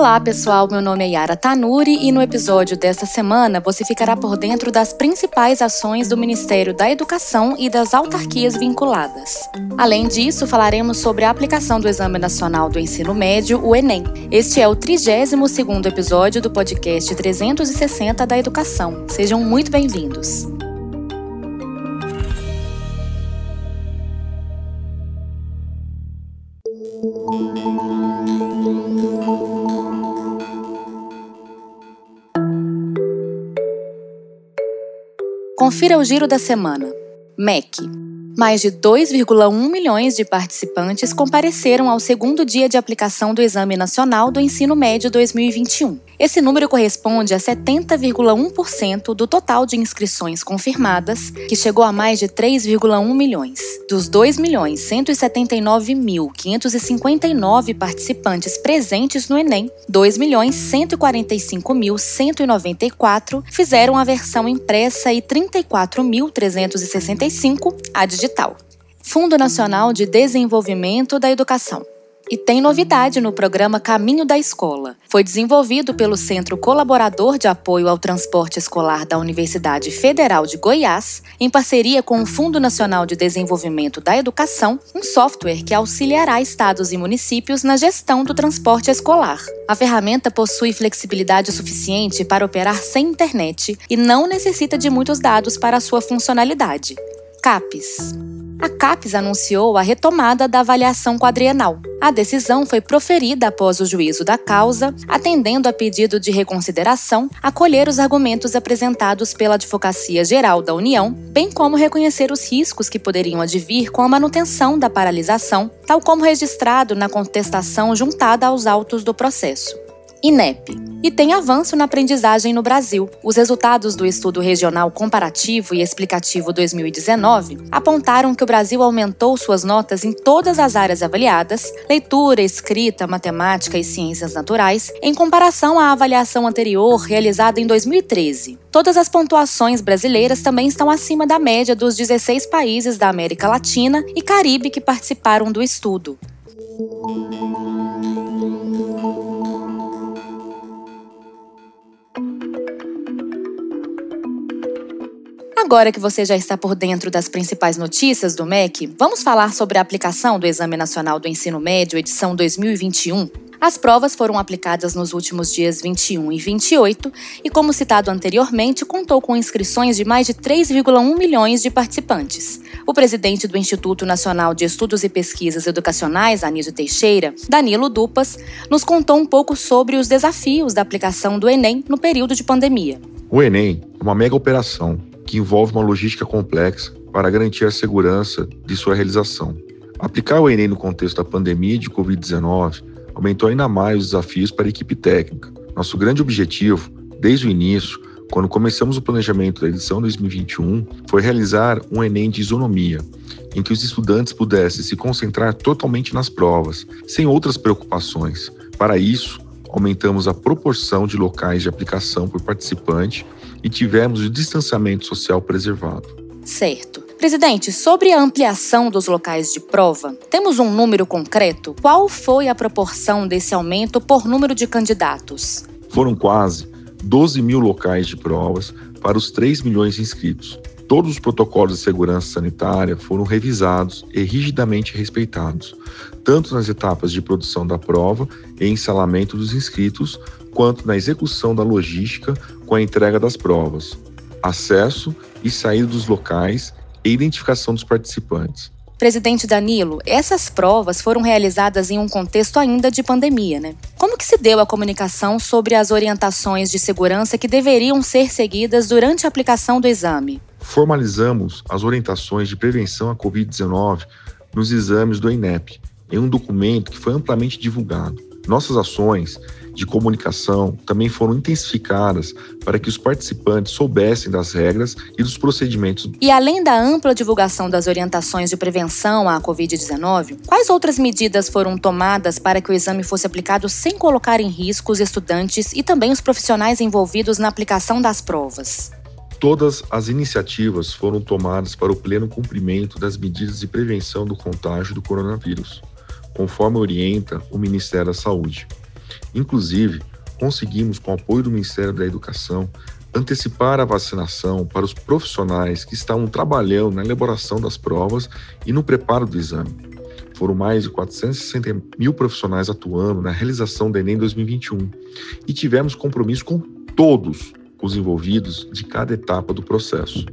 Olá, pessoal. Meu nome é Yara Tanuri e no episódio desta semana você ficará por dentro das principais ações do Ministério da Educação e das autarquias vinculadas. Além disso, falaremos sobre a aplicação do Exame Nacional do Ensino Médio, o Enem. Este é o 32º episódio do podcast 360 da Educação. Sejam muito bem-vindos. Confira o giro da semana. MEC. Mais de 2,1 milhões de participantes compareceram ao segundo dia de aplicação do Exame Nacional do Ensino Médio 2021. Esse número corresponde a 70,1% do total de inscrições confirmadas, que chegou a mais de 3,1 milhões. Dos 2.179.559 participantes presentes no Enem, 2.145.194 fizeram a versão impressa e 34.365 a digital. Fundo Nacional de Desenvolvimento da Educação. E tem novidade no programa Caminho da Escola. Foi desenvolvido pelo Centro Colaborador de Apoio ao Transporte Escolar da Universidade Federal de Goiás, em parceria com o Fundo Nacional de Desenvolvimento da Educação, um software que auxiliará estados e municípios na gestão do transporte escolar. A ferramenta possui flexibilidade suficiente para operar sem internet e não necessita de muitos dados para sua funcionalidade. CAPES a CAPES anunciou a retomada da avaliação quadrienal. A decisão foi proferida após o juízo da causa, atendendo a pedido de reconsideração, acolher os argumentos apresentados pela Advocacia Geral da União, bem como reconhecer os riscos que poderiam advir com a manutenção da paralisação, tal como registrado na contestação juntada aos autos do processo. INEP. E tem avanço na aprendizagem no Brasil. Os resultados do Estudo Regional Comparativo e Explicativo 2019 apontaram que o Brasil aumentou suas notas em todas as áreas avaliadas leitura, escrita, matemática e ciências naturais em comparação à avaliação anterior realizada em 2013. Todas as pontuações brasileiras também estão acima da média dos 16 países da América Latina e Caribe que participaram do estudo. Agora que você já está por dentro das principais notícias do MEC, vamos falar sobre a aplicação do Exame Nacional do Ensino Médio, edição 2021. As provas foram aplicadas nos últimos dias 21 e 28 e, como citado anteriormente, contou com inscrições de mais de 3,1 milhões de participantes. O presidente do Instituto Nacional de Estudos e Pesquisas Educacionais, Anísio Teixeira, Danilo Dupas, nos contou um pouco sobre os desafios da aplicação do Enem no período de pandemia. O Enem é uma mega operação que envolve uma logística complexa para garantir a segurança de sua realização. Aplicar o Enem no contexto da pandemia de Covid-19 aumentou ainda mais os desafios para a equipe técnica. Nosso grande objetivo, desde o início, quando começamos o planejamento da edição 2021, foi realizar um Enem de isonomia, em que os estudantes pudessem se concentrar totalmente nas provas, sem outras preocupações. Para isso, aumentamos a proporção de locais de aplicação por participante e tivemos o distanciamento social preservado. Certo. Presidente, sobre a ampliação dos locais de prova, temos um número concreto? Qual foi a proporção desse aumento por número de candidatos? Foram quase 12 mil locais de provas para os 3 milhões de inscritos. Todos os protocolos de segurança sanitária foram revisados e rigidamente respeitados, tanto nas etapas de produção da prova e ensalamento dos inscritos, quanto na execução da logística com a entrega das provas, acesso e saída dos locais e identificação dos participantes. Presidente Danilo, essas provas foram realizadas em um contexto ainda de pandemia, né? Como que se deu a comunicação sobre as orientações de segurança que deveriam ser seguidas durante a aplicação do exame? Formalizamos as orientações de prevenção à Covid-19 nos exames do INEP, em um documento que foi amplamente divulgado. Nossas ações de comunicação também foram intensificadas para que os participantes soubessem das regras e dos procedimentos. E além da ampla divulgação das orientações de prevenção à Covid-19, quais outras medidas foram tomadas para que o exame fosse aplicado sem colocar em risco os estudantes e também os profissionais envolvidos na aplicação das provas? Todas as iniciativas foram tomadas para o pleno cumprimento das medidas de prevenção do contágio do coronavírus, conforme orienta o Ministério da Saúde. Inclusive, conseguimos, com o apoio do Ministério da Educação, antecipar a vacinação para os profissionais que estavam trabalhando na elaboração das provas e no preparo do exame. Foram mais de 460 mil profissionais atuando na realização do Enem 2021 e tivemos compromisso com todos os envolvidos de cada etapa do processo.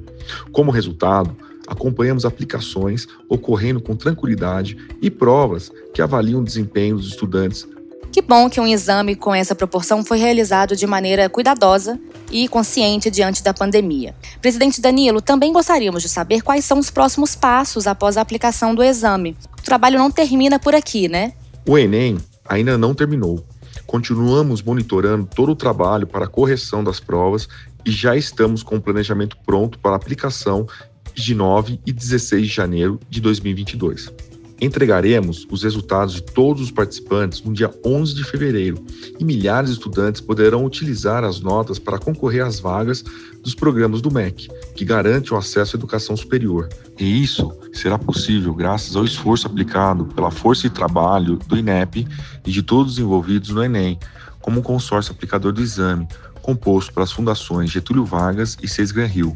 Como resultado, acompanhamos aplicações ocorrendo com tranquilidade e provas que avaliam o desempenho dos estudantes que bom que um exame com essa proporção foi realizado de maneira cuidadosa e consciente diante da pandemia. Presidente Danilo, também gostaríamos de saber quais são os próximos passos após a aplicação do exame. O trabalho não termina por aqui, né? O Enem ainda não terminou. Continuamos monitorando todo o trabalho para a correção das provas e já estamos com o planejamento pronto para aplicação de 9 e 16 de janeiro de 2022. Entregaremos os resultados de todos os participantes no dia 11 de fevereiro e milhares de estudantes poderão utilizar as notas para concorrer às vagas dos programas do MEC, que garante o acesso à educação superior. E isso será possível graças ao esforço aplicado pela força de trabalho do INEP e de todos os envolvidos no Enem, como o consórcio aplicador do exame, composto pelas fundações Getúlio Vargas e Seis Gran Rio,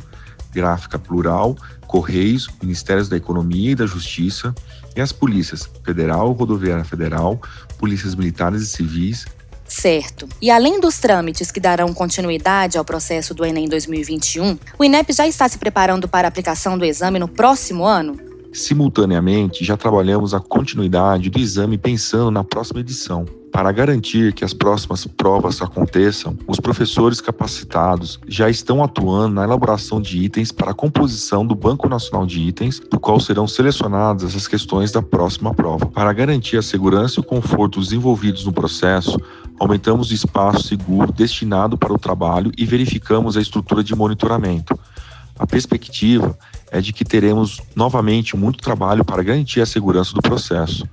Gráfica Plural, Correios, Ministérios da Economia e da Justiça, e as polícias Federal, Rodoviária Federal, polícias militares e civis. Certo. E além dos trâmites que darão continuidade ao processo do Enem 2021, o INEP já está se preparando para a aplicação do exame no próximo ano? Simultaneamente, já trabalhamos a continuidade do exame pensando na próxima edição. Para garantir que as próximas provas aconteçam, os professores capacitados já estão atuando na elaboração de itens para a composição do Banco Nacional de Itens, do qual serão selecionadas as questões da próxima prova. Para garantir a segurança e o conforto dos envolvidos no processo, aumentamos o espaço seguro destinado para o trabalho e verificamos a estrutura de monitoramento. A perspectiva é de que teremos novamente muito trabalho para garantir a segurança do processo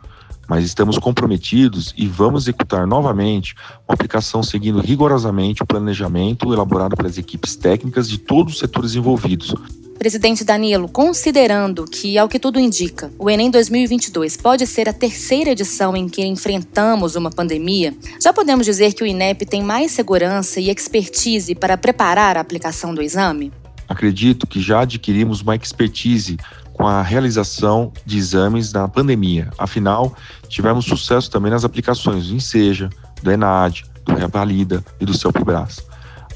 mas estamos comprometidos e vamos executar novamente uma aplicação seguindo rigorosamente o planejamento elaborado pelas equipes técnicas de todos os setores envolvidos. Presidente Danilo, considerando que, ao que tudo indica, o Enem 2022 pode ser a terceira edição em que enfrentamos uma pandemia, já podemos dizer que o INEP tem mais segurança e expertise para preparar a aplicação do exame? Acredito que já adquirimos uma expertise com a realização de exames na pandemia. Afinal, tivemos sucesso também nas aplicações do INSEJA, do ENAD, do Revalida e do CELPIBRAS,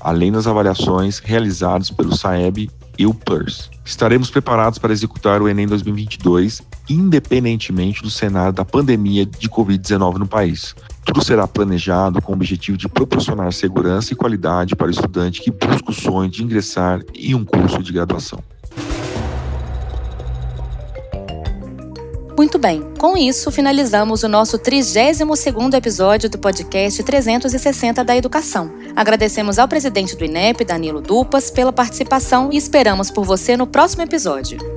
além das avaliações realizadas pelo SAEB e o PLURS. Estaremos preparados para executar o Enem 2022, independentemente do cenário da pandemia de Covid-19 no país. Tudo será planejado com o objetivo de proporcionar segurança e qualidade para o estudante que busca o sonho de ingressar em um curso de graduação. Muito bem, com isso finalizamos o nosso 32º episódio do podcast 360 da Educação. Agradecemos ao presidente do INEP, Danilo Dupas, pela participação e esperamos por você no próximo episódio.